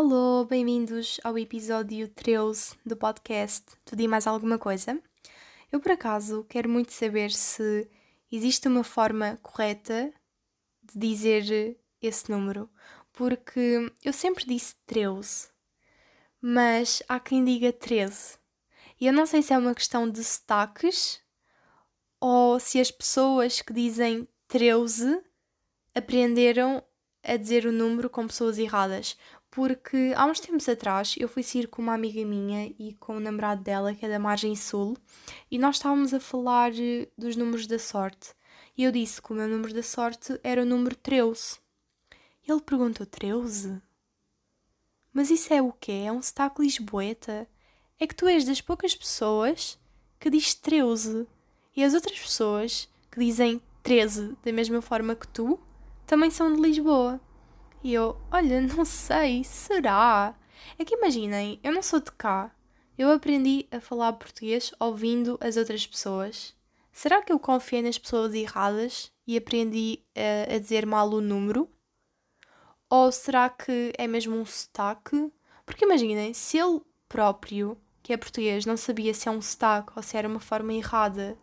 Alô, bem-vindos ao episódio 13 do podcast Tudo e Mais Alguma Coisa. Eu, por acaso, quero muito saber se existe uma forma correta de dizer esse número, porque eu sempre disse 13, mas há quem diga 13. E eu não sei se é uma questão de sotaques ou se as pessoas que dizem 13 aprenderam a dizer o número com pessoas erradas. Porque há uns tempos atrás eu fui sair com uma amiga minha e com o namorado dela, que é da Margem Sul, e nós estávamos a falar eh, dos números da sorte. E eu disse que o meu número da sorte era o número 13. E ele perguntou: 13? Mas isso é o quê? É um sotaque lisboeta? É que tu és das poucas pessoas que diz 13. E as outras pessoas que dizem 13 da mesma forma que tu também são de Lisboa. E eu, olha, não sei, será? É que imaginem, eu não sou de cá. Eu aprendi a falar português ouvindo as outras pessoas. Será que eu confiei nas pessoas erradas e aprendi a, a dizer mal o número? Ou será que é mesmo um sotaque? Porque imaginem, se ele próprio, que é português, não sabia se é um sotaque ou se era uma forma errada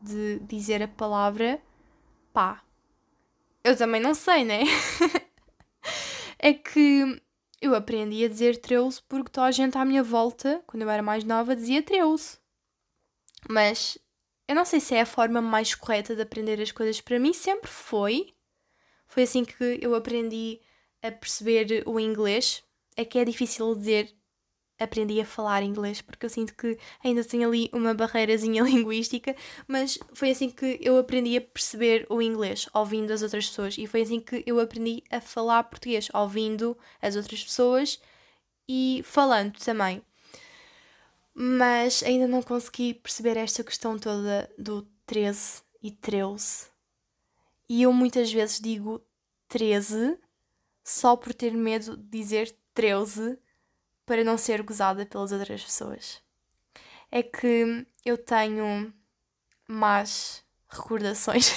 de dizer a palavra, pá, eu também não sei, né? é que eu aprendi a dizer 13 porque toda a gente à minha volta, quando eu era mais nova, dizia 13. Mas eu não sei se é a forma mais correta de aprender as coisas. Para mim sempre foi. Foi assim que eu aprendi a perceber o inglês. É que é difícil dizer aprendi a falar inglês, porque eu sinto que ainda tenho ali uma barreirazinha linguística, mas foi assim que eu aprendi a perceber o inglês, ouvindo as outras pessoas, e foi assim que eu aprendi a falar português, ouvindo as outras pessoas e falando também. Mas ainda não consegui perceber esta questão toda do 13 e 13. E eu muitas vezes digo 13 só por ter medo de dizer 13 para não ser gozada pelas outras pessoas. É que eu tenho más recordações.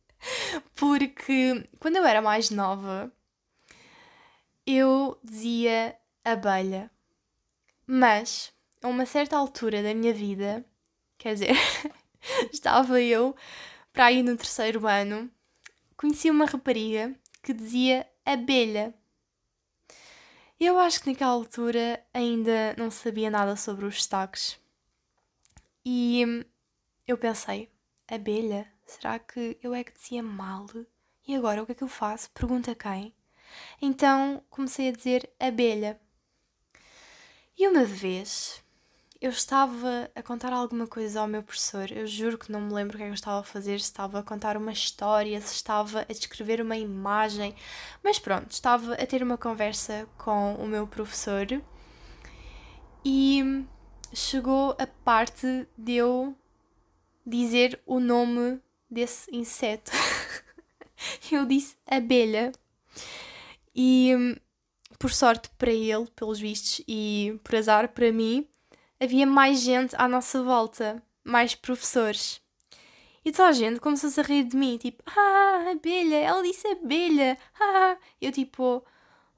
Porque quando eu era mais nova, eu dizia abelha. Mas, a uma certa altura da minha vida, quer dizer, estava eu para ir no terceiro ano, conheci uma rapariga que dizia abelha. Eu acho que naquela altura ainda não sabia nada sobre os destaques. E eu pensei, abelha? Será que eu é que dizia mal? E agora o que é que eu faço? Pergunta quem? Então comecei a dizer abelha. E uma vez eu estava a contar alguma coisa ao meu professor. Eu juro que não me lembro o que é que eu estava a fazer, se estava a contar uma história, se estava a descrever uma imagem. Mas pronto, estava a ter uma conversa com o meu professor e chegou a parte de eu dizer o nome desse inseto. eu disse abelha. E por sorte para ele, pelos vistos, e por azar para mim, havia mais gente à nossa volta, mais professores. E toda a gente começou-se a rir de mim, tipo, ah, abelha, ela disse abelha, ah, eu tipo,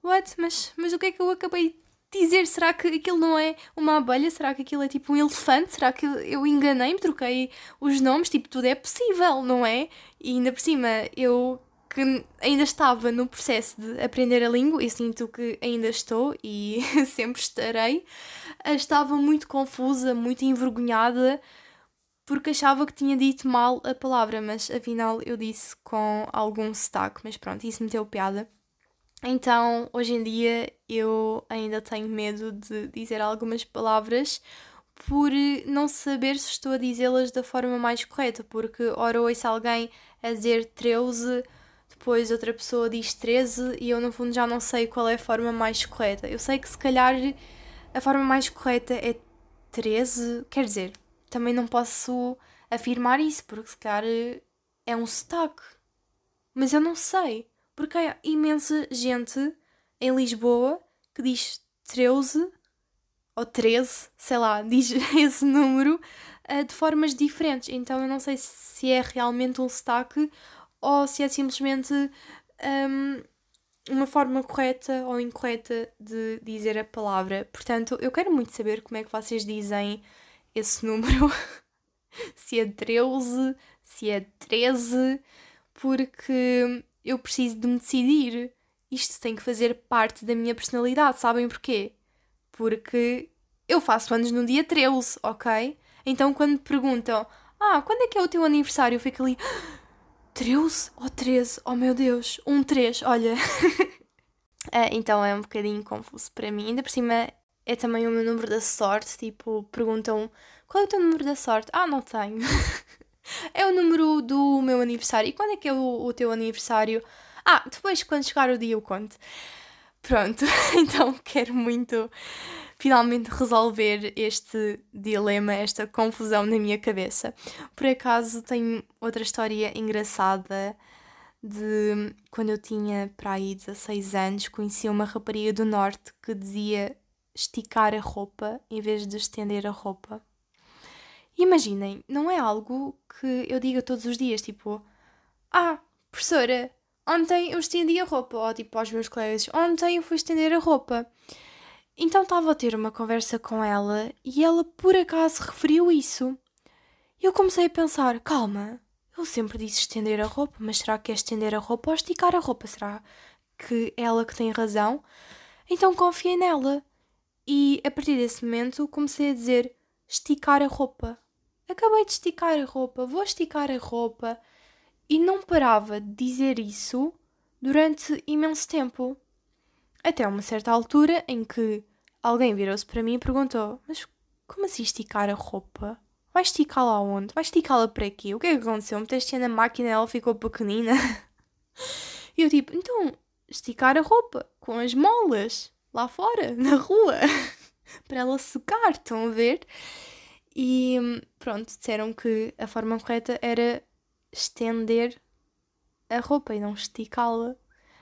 what, mas, mas o que é que eu acabei de dizer? Será que aquilo não é uma abelha? Será que aquilo é tipo um elefante? Será que eu enganei-me, troquei os nomes? Tipo, tudo é possível, não é? E ainda por cima, eu que ainda estava no processo de aprender a língua e sinto que ainda estou e sempre estarei, estava muito confusa, muito envergonhada porque achava que tinha dito mal a palavra, mas afinal eu disse com algum sotaque, mas pronto, isso me deu piada. Então, hoje em dia eu ainda tenho medo de dizer algumas palavras por não saber se estou a dizê-las da forma mais correta, porque ora ouço alguém a dizer 13 depois outra pessoa diz 13 e eu no fundo já não sei qual é a forma mais correta. Eu sei que se calhar a forma mais correta é 13, quer dizer, também não posso afirmar isso porque se calhar é um sotaque. Mas eu não sei, porque há imensa gente em Lisboa que diz 13 ou 13, sei lá, diz esse número uh, de formas diferentes. Então eu não sei se é realmente um sotaque ou se é simplesmente um, uma forma correta ou incorreta de dizer a palavra. Portanto, eu quero muito saber como é que vocês dizem esse número. se é 13, se é 13, porque eu preciso de me decidir. Isto tem que fazer parte da minha personalidade, sabem porquê? Porque eu faço anos no dia 13, ok? Então quando me perguntam, ah, quando é que é o teu aniversário? Eu fico ali, 13 ou 13? Oh meu Deus, um 3, olha. é, então é um bocadinho confuso para mim. Ainda por cima é também o meu número da sorte. Tipo, perguntam qual é o teu número da sorte? Ah, não tenho. é o número do meu aniversário. E quando é que é o, o teu aniversário? Ah, depois, quando chegar o dia, eu conto. Pronto, então quero muito finalmente resolver este dilema, esta confusão na minha cabeça. Por acaso tenho outra história engraçada de quando eu tinha para aí 16 anos, conheci uma rapariga do norte que dizia esticar a roupa em vez de estender a roupa. Imaginem, não é algo que eu diga todos os dias, tipo, ah, professora, ontem eu estendi a roupa, ou tipo aos meus colegas, ontem eu fui estender a roupa. Então estava a ter uma conversa com ela e ela por acaso referiu isso. Eu comecei a pensar, calma, eu sempre disse estender a roupa, mas será que é estender a roupa ou esticar a roupa? Será que é ela que tem razão? Então confiei nela. E a partir desse momento comecei a dizer esticar a roupa acabei de esticar a roupa, vou esticar a roupa. E não parava de dizer isso durante imenso tempo. Até uma certa altura em que alguém virou-se para mim e perguntou: Mas como assim esticar a roupa? Vai esticá-la aonde? Vai esticá-la para quê? O que é que aconteceu? Meteste na máquina e ela ficou pequenina? e eu tipo, então, esticar a roupa com as molas lá fora, na rua, para ela secar, estão a ver? E pronto, disseram que a forma correta era estender a roupa e não esticá-la.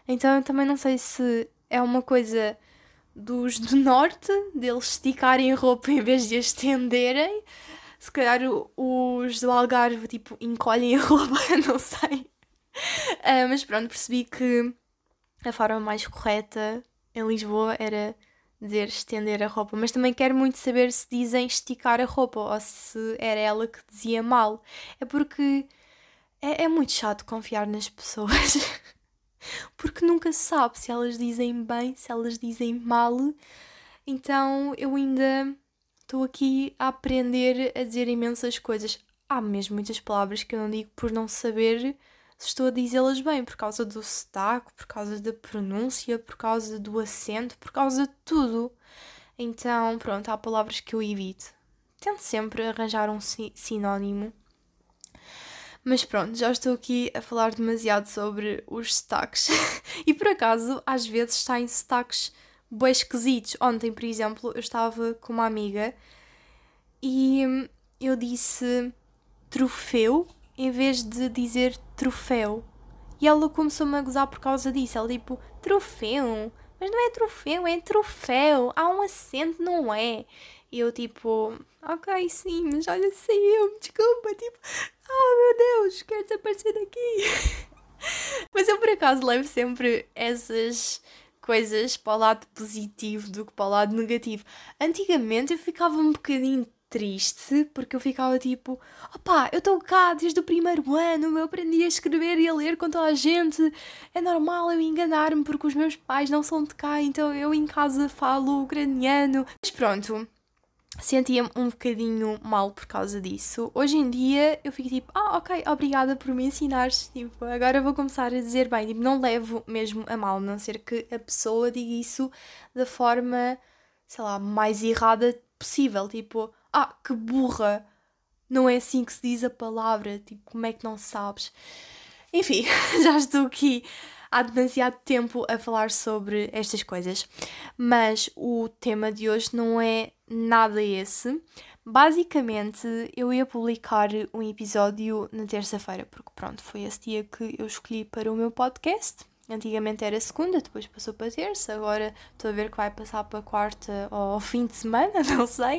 Então eu também não sei se é uma coisa dos do norte, deles esticarem a roupa em vez de a estenderem. Se calhar os do Algarve tipo encolhem a roupa, não sei. Uh, mas pronto, percebi que a forma mais correta em Lisboa era dizer estender a roupa, mas também quero muito saber se dizem esticar a roupa ou se era ela que dizia mal. É porque é, é muito chato confiar nas pessoas. porque nunca se sabe se elas dizem bem, se elas dizem mal. Então eu ainda estou aqui a aprender a dizer imensas coisas. Há mesmo muitas palavras que eu não digo por não saber se estou a dizê-las bem, por causa do sotaque, por causa da pronúncia, por causa do acento, por causa de tudo. Então, pronto, há palavras que eu evito. Tento sempre arranjar um sinónimo. Mas pronto, já estou aqui a falar demasiado sobre os sotaques. e por acaso, às vezes saem sotaques bem esquisitos. Ontem, por exemplo, eu estava com uma amiga e eu disse troféu em vez de dizer troféu. E ela começou-me a gozar por causa disso. Ela tipo, troféu? Mas não é troféu, é troféu. Há um acento, não é? E eu tipo, ok, sim, mas olha, sei eu, desculpa. Tipo, ah meu Deus, quero desaparecer daqui. mas eu por acaso levo sempre essas coisas para o lado positivo do que para o lado negativo. Antigamente eu ficava um bocadinho triste porque eu ficava tipo, opá, eu estou cá desde o primeiro ano, eu aprendi a escrever e a ler com toda a gente, é normal eu enganar-me porque os meus pais não são de cá, então eu em casa falo ucraniano. Mas pronto, sentia-me um bocadinho mal por causa disso. Hoje em dia eu fico tipo, ah, ok, obrigada por me ensinares. Tipo, agora vou começar a dizer bem, tipo, não levo mesmo a mal, a não ser que a pessoa diga isso da forma, sei lá, mais errada possível. Tipo, ah, que burra! Não é assim que se diz a palavra, tipo, como é que não sabes? Enfim, já estou aqui há demasiado tempo a falar sobre estas coisas, mas o tema de hoje não é nada esse. Basicamente, eu ia publicar um episódio na terça-feira, porque pronto, foi esse dia que eu escolhi para o meu podcast. Antigamente era segunda, depois passou para terça, agora estou a ver que vai passar para quarta ou fim de semana, não sei.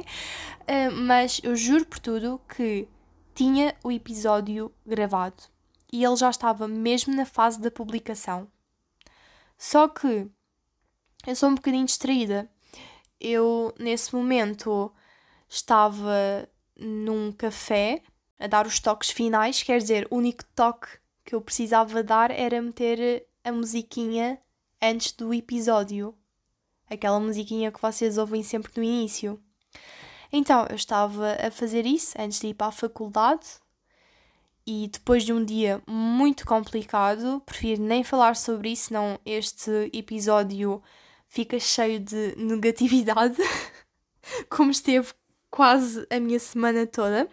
Uh, mas eu juro por tudo que tinha o episódio gravado e ele já estava mesmo na fase da publicação. Só que eu sou um bocadinho distraída. Eu, nesse momento, estava num café a dar os toques finais, quer dizer, o único toque que eu precisava dar era meter a musiquinha antes do episódio. Aquela musiquinha que vocês ouvem sempre no início. Então, eu estava a fazer isso antes de ir para a faculdade e depois de um dia muito complicado, prefiro nem falar sobre isso, senão este episódio fica cheio de negatividade, como esteve quase a minha semana toda.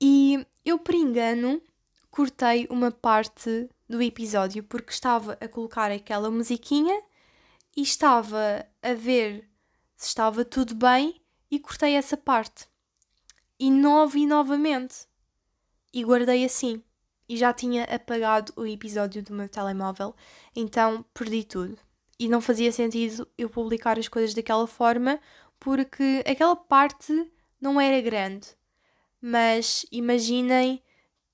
E eu, por engano, cortei uma parte do episódio porque estava a colocar aquela musiquinha e estava a ver se estava tudo bem e cortei essa parte. E não ouvi novamente. E guardei assim. E já tinha apagado o episódio do meu telemóvel, então perdi tudo. E não fazia sentido eu publicar as coisas daquela forma porque aquela parte não era grande. Mas imaginem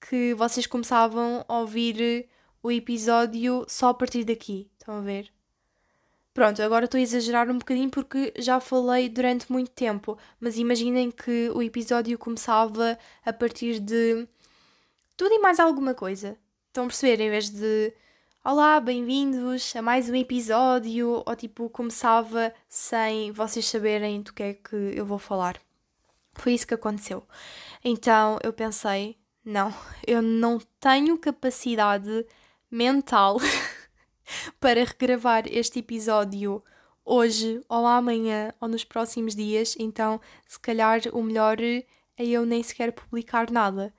que vocês começavam a ouvir o episódio só a partir daqui. Estão a ver? Pronto, agora estou a exagerar um bocadinho porque já falei durante muito tempo, mas imaginem que o episódio começava a partir de tudo e mais alguma coisa. Estão a perceber? Em vez de Olá, bem-vindos a mais um episódio, ou tipo, começava sem vocês saberem do que é que eu vou falar. Foi isso que aconteceu. Então eu pensei: não, eu não tenho capacidade mental para regravar este episódio hoje ou amanhã ou nos próximos dias, então se calhar o melhor é eu nem sequer publicar nada.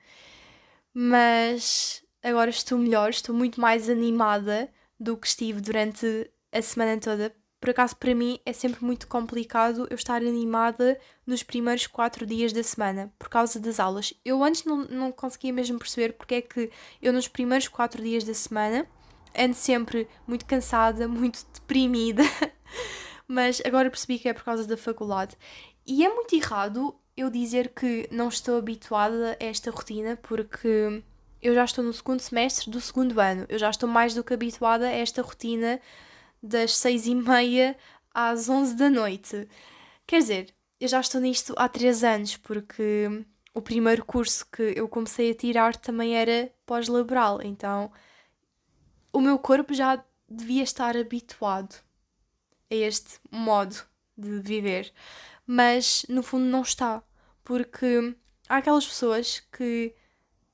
Mas agora estou melhor, estou muito mais animada do que estive durante a semana toda. Por acaso, para mim, é sempre muito complicado eu estar animada nos primeiros quatro dias da semana, por causa das aulas. Eu antes não, não conseguia mesmo perceber porque é que eu, nos primeiros quatro dias da semana, ando sempre muito cansada, muito deprimida, mas agora percebi que é por causa da faculdade. E é muito errado eu dizer que não estou habituada a esta rotina, porque eu já estou no segundo semestre do segundo ano, eu já estou mais do que habituada a esta rotina das seis e meia às onze da noite. Quer dizer, eu já estou nisto há três anos, porque o primeiro curso que eu comecei a tirar também era pós-laboral, então o meu corpo já devia estar habituado a este modo de viver, mas no fundo não está, porque há aquelas pessoas que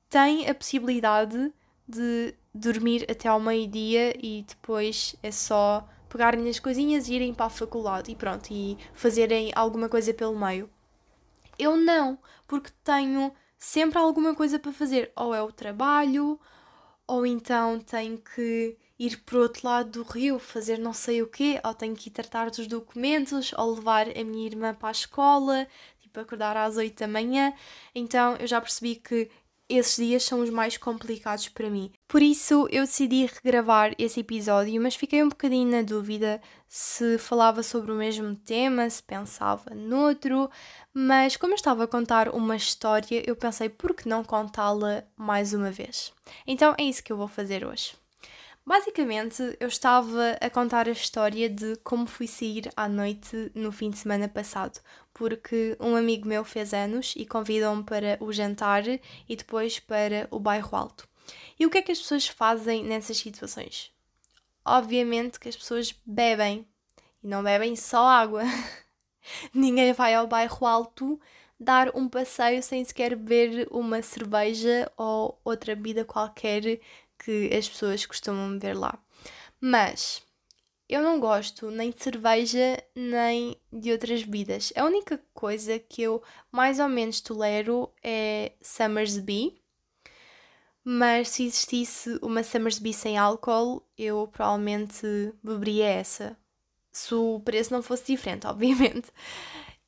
têm a possibilidade de dormir até ao meio-dia e depois é só pegarem as coisinhas e irem para a faculdade e pronto, e fazerem alguma coisa pelo meio. Eu não, porque tenho sempre alguma coisa para fazer, ou é o trabalho, ou então tenho que ir para o outro lado do rio fazer não sei o quê, ou tenho que ir tratar dos documentos, ou levar a minha irmã para a escola, tipo acordar às 8 da manhã. Então eu já percebi que esses dias são os mais complicados para mim. Por isso eu decidi regravar esse episódio, mas fiquei um bocadinho na dúvida se falava sobre o mesmo tema, se pensava noutro, mas como eu estava a contar uma história, eu pensei por que não contá-la mais uma vez. Então é isso que eu vou fazer hoje. Basicamente, eu estava a contar a história de como fui sair à noite no fim de semana passado, porque um amigo meu fez anos e convidou-me para o jantar e depois para o bairro alto. E o que é que as pessoas fazem nessas situações? Obviamente que as pessoas bebem e não bebem só água. Ninguém vai ao bairro alto dar um passeio sem sequer beber uma cerveja ou outra bebida qualquer que as pessoas costumam beber lá. Mas eu não gosto nem de cerveja nem de outras bebidas. A única coisa que eu mais ou menos tolero é Summersby. Mas se existisse uma Summersby sem álcool, eu provavelmente beberia essa. Se o preço não fosse diferente, obviamente.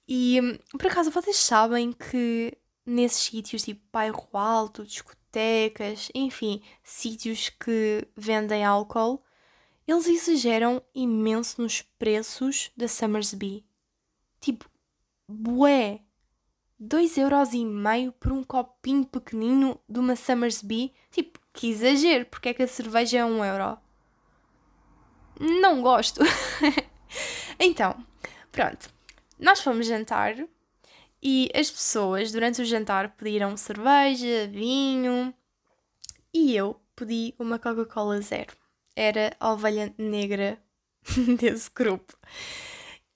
E por acaso vocês sabem que nesses sítios tipo bairro alto, discotecas, enfim, sítios que vendem álcool, eles exageram imenso nos preços da Summersby. Tipo, bué! 2,5€ por um copinho pequenino de uma Summersby. Tipo, que exagero, porque é que a cerveja é 1€? não gosto. então, pronto. Nós fomos jantar e as pessoas durante o jantar pediram cerveja, vinho e eu pedi uma Coca-Cola zero. Era a ovelha negra desse grupo.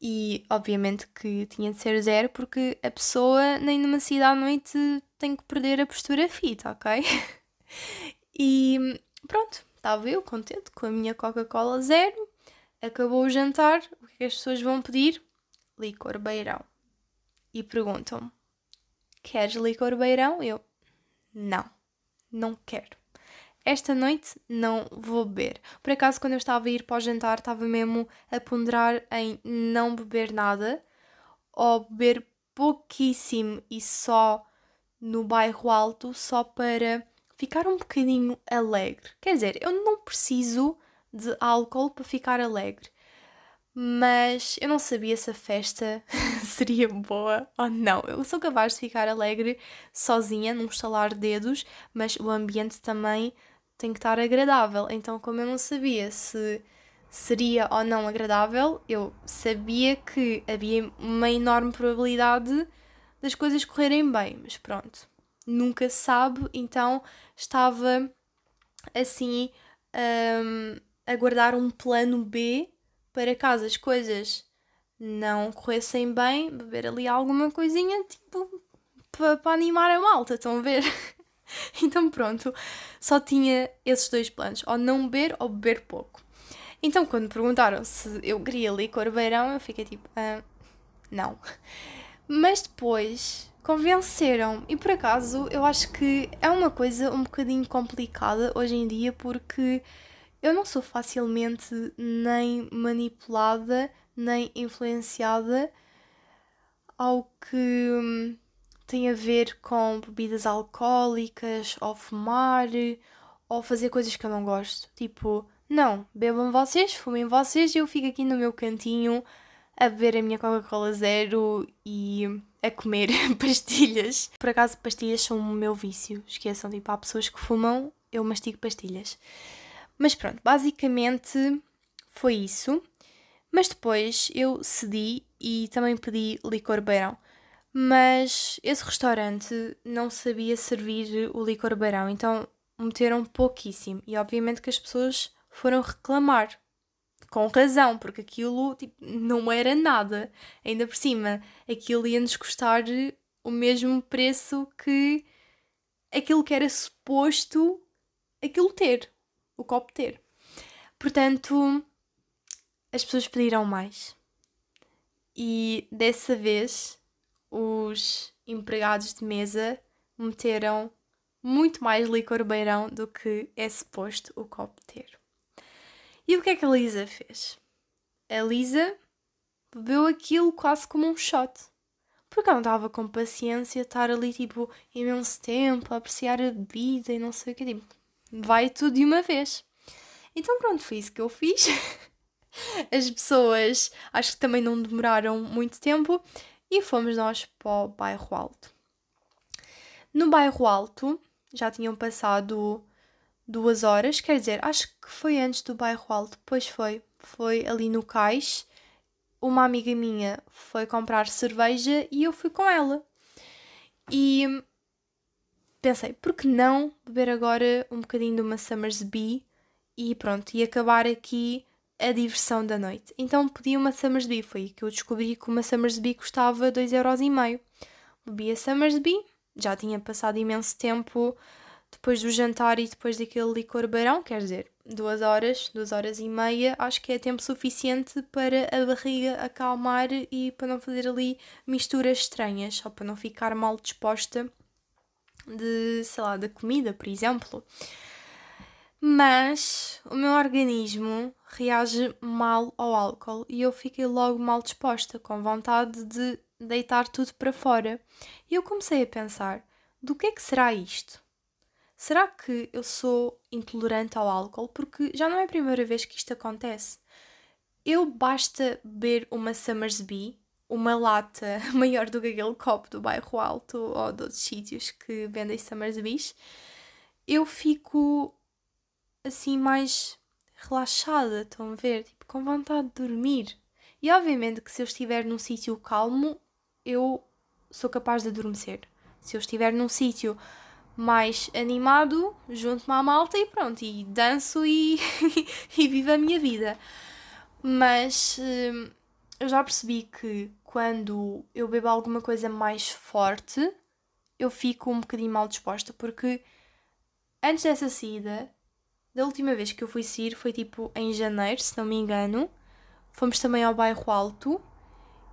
E obviamente que tinha de ser zero porque a pessoa nem numa cidade à noite tem que perder a postura fita, ok? e pronto, estava eu contente com a minha Coca-Cola zero. Acabou o jantar, o que, é que as pessoas vão pedir? Licor beirão. E perguntam-me: Queres licor beirão? Eu: Não, não quero esta noite não vou beber. Por acaso, quando eu estava a ir para o jantar, estava mesmo a ponderar em não beber nada ou beber pouquíssimo e só no bairro alto, só para ficar um bocadinho alegre. Quer dizer, eu não preciso de álcool para ficar alegre, mas eu não sabia se a festa seria boa ou não. Eu sou capaz de ficar alegre sozinha, num estalar de dedos, mas o ambiente também tem que estar agradável. Então, como eu não sabia se seria ou não agradável, eu sabia que havia uma enorme probabilidade das coisas correrem bem, mas pronto, nunca se sabe, então estava assim um, a guardar um plano B para caso as coisas não corressem bem, beber ali alguma coisinha, tipo, para animar a malta, estão a ver? então pronto, só tinha esses dois planos, ou não beber ou beber pouco. Então quando perguntaram se eu queria licor beirão, eu fiquei tipo, ah, não. Mas depois convenceram e por acaso eu acho que é uma coisa um bocadinho complicada hoje em dia porque eu não sou facilmente nem manipulada nem influenciada ao que hum, tem a ver com bebidas alcoólicas, ou fumar, ou fazer coisas que eu não gosto. Tipo, não, bebam vocês, fumem vocês eu fico aqui no meu cantinho a beber a minha Coca-Cola zero e a comer pastilhas. Por acaso, pastilhas são o meu vício. Esqueçam, tipo, há pessoas que fumam, eu mastigo pastilhas. Mas pronto, basicamente foi isso. Mas depois eu cedi e também pedi licor beirão mas esse restaurante não sabia servir o licor beirão, então meteram pouquíssimo. E obviamente que as pessoas foram reclamar. Com razão, porque aquilo tipo, não era nada. Ainda por cima, aquilo ia-nos custar o mesmo preço que aquilo que era suposto aquilo ter, o copo ter. Portanto, as pessoas pediram mais. E dessa vez os empregados de mesa meteram muito mais licor beirão do que é suposto o copo ter. E o que é que a Lisa fez? A Lisa bebeu aquilo quase como um shot. Porque não estava com paciência estar ali, tipo, imenso tempo, a apreciar a bebida e não sei o que. Tipo, vai tudo de uma vez. Então, pronto, foi isso que eu fiz. As pessoas acho que também não demoraram muito tempo e fomos nós para o bairro Alto. No bairro Alto já tinham passado duas horas, quer dizer, acho que foi antes do bairro Alto, pois foi, foi ali no cais. Uma amiga minha foi comprar cerveja e eu fui com ela. E pensei, por que não beber agora um bocadinho de uma Summersby e pronto, e acabar aqui a diversão da noite. Então pedi uma Summersby, foi que eu descobri que uma Summersby custava 2,5€. Bebi a Summersby, já tinha passado imenso tempo depois do jantar e depois daquele licor beirão, quer dizer, duas horas, duas horas e meia, acho que é tempo suficiente para a barriga acalmar e para não fazer ali misturas estranhas, ou para não ficar mal disposta de, sei lá, da comida, por exemplo. Mas o meu organismo reage mal ao álcool e eu fiquei logo mal disposta, com vontade de deitar tudo para fora. E eu comecei a pensar: do que é que será isto? Será que eu sou intolerante ao álcool? Porque já não é a primeira vez que isto acontece. Eu basta beber uma Summersby, uma lata maior do que aquele copo do bairro Alto ou de outros sítios que vendem Summersbys, eu fico assim mais relaxada, estão a ver? Tipo, com vontade de dormir. E obviamente que se eu estiver num sítio calmo, eu sou capaz de adormecer. Se eu estiver num sítio mais animado, junto-me à malta e pronto, e danço e, e vivo a minha vida. Mas hum, eu já percebi que quando eu bebo alguma coisa mais forte, eu fico um bocadinho mal disposta, porque antes dessa saída, da última vez que eu fui sair foi tipo em janeiro, se não me engano. Fomos também ao bairro Alto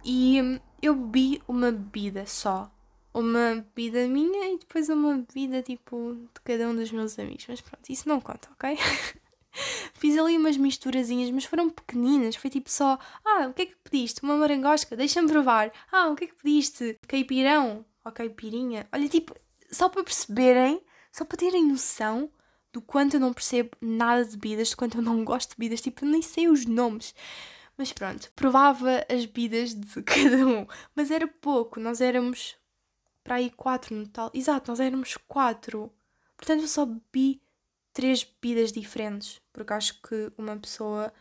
e hum, eu bebi uma bebida só uma bebida minha e depois uma bebida tipo de cada um dos meus amigos. Mas pronto, isso não conta, ok? Fiz ali umas misturazinhas, mas foram pequeninas. Foi tipo só: Ah, o que é que pediste? Uma marangosca? Deixa-me provar. Ah, o que é que pediste? Caipirão? Ou caipirinha? Olha, tipo, só para perceberem, só para terem noção do quanto eu não percebo nada de bebidas, do quanto eu não gosto de bebidas, tipo, nem sei os nomes. Mas pronto, provava as bebidas de cada um. Mas era pouco, nós éramos para aí quatro no total. Exato, nós éramos quatro. Portanto, eu só bebi três bebidas diferentes, porque acho que uma pessoa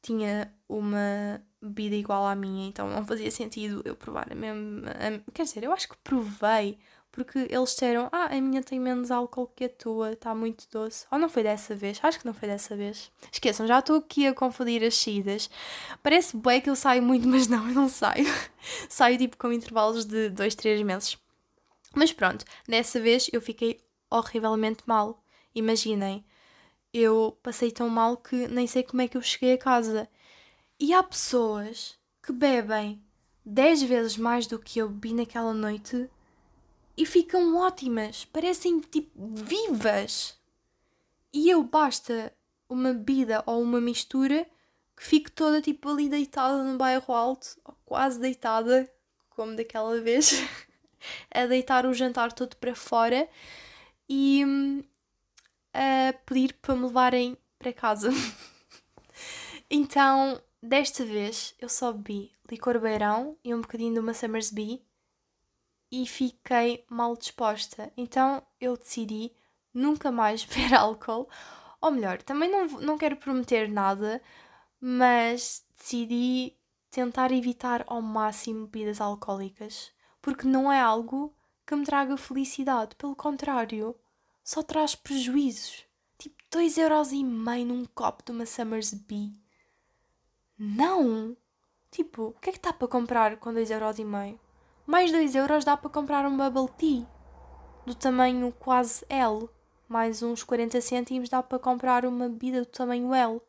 tinha uma bebida igual à minha, então não fazia sentido eu provar a mesma. Quer dizer, eu acho que provei, porque eles disseram: Ah, a minha tem menos álcool que a tua, está muito doce. Ou não foi dessa vez? Acho que não foi dessa vez. Esqueçam, já estou aqui a confundir as saídas. Parece bem que eu saio muito, mas não, eu não saio. saio tipo com intervalos de 2, 3 meses. Mas pronto, dessa vez eu fiquei horrivelmente mal. Imaginem, eu passei tão mal que nem sei como é que eu cheguei a casa. E há pessoas que bebem 10 vezes mais do que eu bebi naquela noite e ficam ótimas, parecem tipo vivas. E eu basta uma bebida ou uma mistura que fico toda tipo ali deitada no bairro alto, ou quase deitada, como daquela vez, a deitar o jantar todo para fora e hum, a pedir para me levarem para casa. então, desta vez, eu só bebi licor beirão e um bocadinho de uma Summersby e fiquei mal disposta. Então, eu decidi nunca mais beber álcool. Ou melhor, também não, não quero prometer nada, mas decidi tentar evitar ao máximo bebidas alcoólicas, porque não é algo que me traga felicidade, pelo contrário, só traz prejuízos. Tipo, 2,5€ num copo de uma Summersby. Não! Tipo, o que é que dá para comprar com 2,5€? Mais 2€ dá para comprar um bubble tea do tamanho quase L. Mais uns 40 cêntimos dá para comprar uma bebida do tamanho L.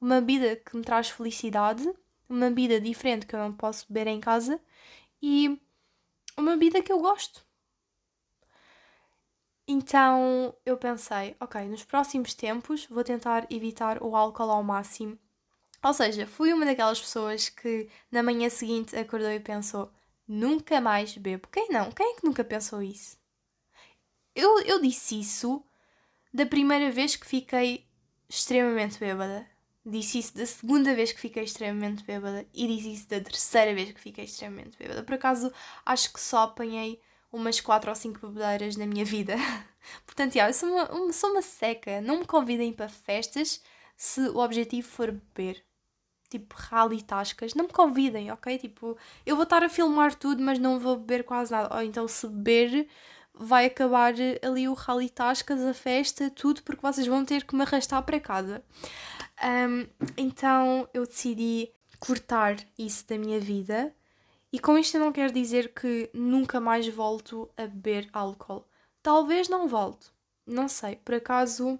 Uma bebida que me traz felicidade, uma bebida diferente que eu não posso beber em casa e uma bebida que eu gosto. Então eu pensei, ok, nos próximos tempos vou tentar evitar o álcool ao máximo. Ou seja, fui uma daquelas pessoas que na manhã seguinte acordou e pensou: nunca mais bebo. Quem não? Quem é que nunca pensou isso? Eu, eu disse isso da primeira vez que fiquei extremamente bêbada. Disse isso da segunda vez que fiquei extremamente bêbada e disse isso da terceira vez que fiquei extremamente bêbada. Por acaso, acho que só apanhei umas 4 ou 5 bebedeiras na minha vida. Portanto, yeah, eu sou uma, sou uma seca. Não me convidem para festas se o objetivo for beber. Tipo, rally tascas. Não me convidem, ok? Tipo, eu vou estar a filmar tudo, mas não vou beber quase nada. Ou então, se beber, vai acabar ali o rally tascas, a festa, tudo, porque vocês vão ter que me arrastar para casa. Um, então, eu decidi cortar isso da minha vida e com isto eu não quero dizer que nunca mais volto a beber álcool. Talvez não volte. Não sei. Por acaso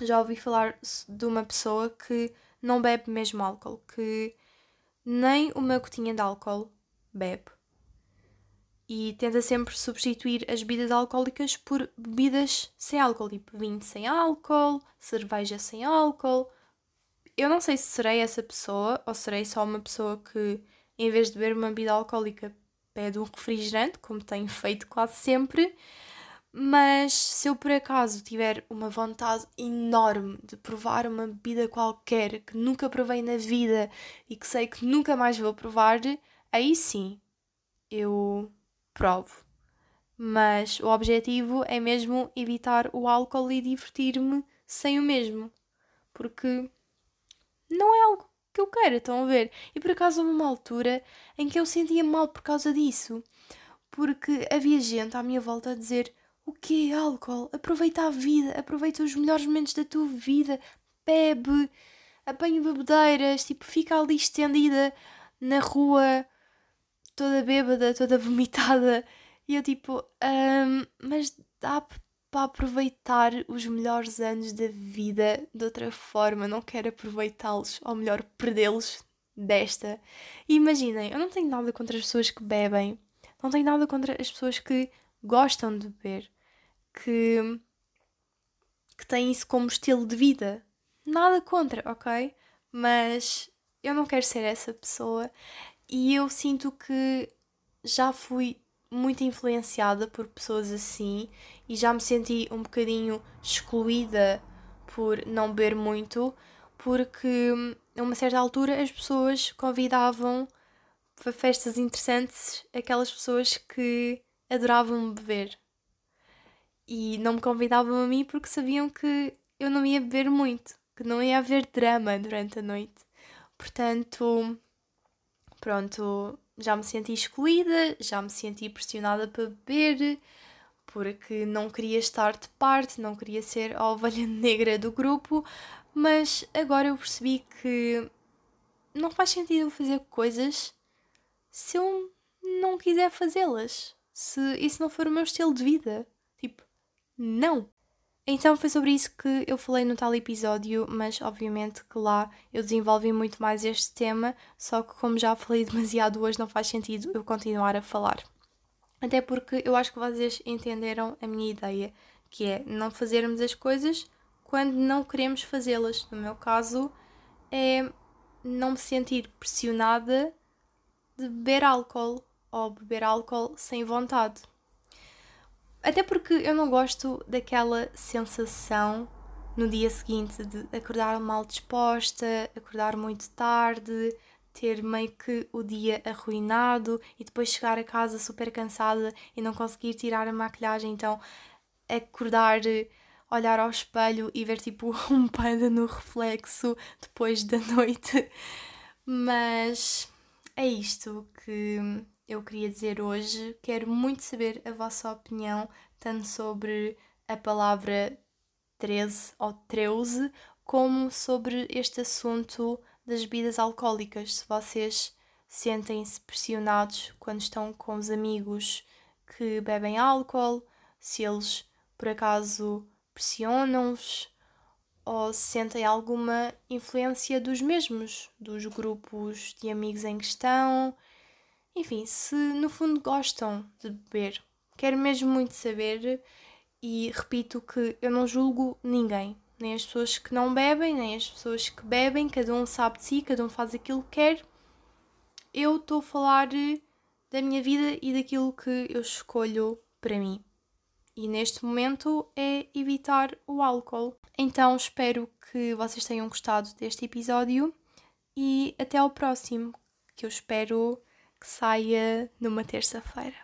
já ouvi falar de uma pessoa que não bebe mesmo álcool, que nem uma gotinha de álcool bebe. E tenta sempre substituir as bebidas alcoólicas por bebidas sem álcool, tipo vinho sem álcool, cerveja sem álcool. Eu não sei se serei essa pessoa ou serei só uma pessoa que em vez de beber uma bebida alcoólica, pede um refrigerante, como tenho feito quase sempre. Mas se eu por acaso tiver uma vontade enorme de provar uma bebida qualquer que nunca provei na vida e que sei que nunca mais vou provar, aí sim eu provo. Mas o objetivo é mesmo evitar o álcool e divertir-me sem o mesmo. porque não é algo que eu queira, estão a ver? E por acaso houve uma altura em que eu sentia mal por causa disso, porque havia gente à minha volta a dizer o que é álcool? Aproveita a vida, aproveita os melhores momentos da tua vida, bebe, apanha bebedeiras, tipo, fica ali estendida na rua, toda bêbada, toda vomitada. E eu tipo, um, mas dá para aproveitar os melhores anos da vida de outra forma, não quero aproveitá-los, ou melhor, perdê-los desta. E imaginem, eu não tenho nada contra as pessoas que bebem, não tenho nada contra as pessoas que gostam de beber, que, que têm isso como estilo de vida. Nada contra, ok? Mas eu não quero ser essa pessoa e eu sinto que já fui muito influenciada por pessoas assim e já me senti um bocadinho excluída por não beber muito, porque a uma certa altura as pessoas convidavam para festas interessantes aquelas pessoas que adoravam beber e não me convidavam a mim porque sabiam que eu não ia beber muito, que não ia haver drama durante a noite. Portanto, pronto, já me senti excluída, já me senti pressionada para beber, porque não queria estar de parte, não queria ser a ovelha negra do grupo, mas agora eu percebi que não faz sentido fazer coisas se eu não quiser fazê-las, se isso não for o meu estilo de vida. Não! Então foi sobre isso que eu falei no tal episódio, mas obviamente que lá eu desenvolvi muito mais este tema, só que como já falei demasiado hoje, não faz sentido eu continuar a falar. Até porque eu acho que vocês entenderam a minha ideia, que é não fazermos as coisas quando não queremos fazê-las. No meu caso, é não me sentir pressionada de beber álcool ou beber álcool sem vontade. Até porque eu não gosto daquela sensação no dia seguinte de acordar mal disposta, acordar muito tarde, ter meio que o dia arruinado e depois chegar a casa super cansada e não conseguir tirar a maquilhagem. Então, acordar, olhar ao espelho e ver tipo um panda no reflexo depois da noite. Mas é isto que eu queria dizer hoje. Quero muito saber a vossa opinião, tanto sobre a palavra 13 ou 13, como sobre este assunto das bebidas alcoólicas. Se vocês sentem-se pressionados quando estão com os amigos que bebem álcool, se eles por acaso pressionam-vos ou se sentem alguma influência dos mesmos, dos grupos de amigos em questão enfim, se no fundo gostam de beber, quero mesmo muito saber e repito que eu não julgo ninguém, nem as pessoas que não bebem, nem as pessoas que bebem, cada um sabe de si, cada um faz aquilo que quer. Eu estou a falar da minha vida e daquilo que eu escolho para mim. E neste momento é evitar o álcool. Então espero que vocês tenham gostado deste episódio e até ao próximo, que eu espero que saia numa terça-feira.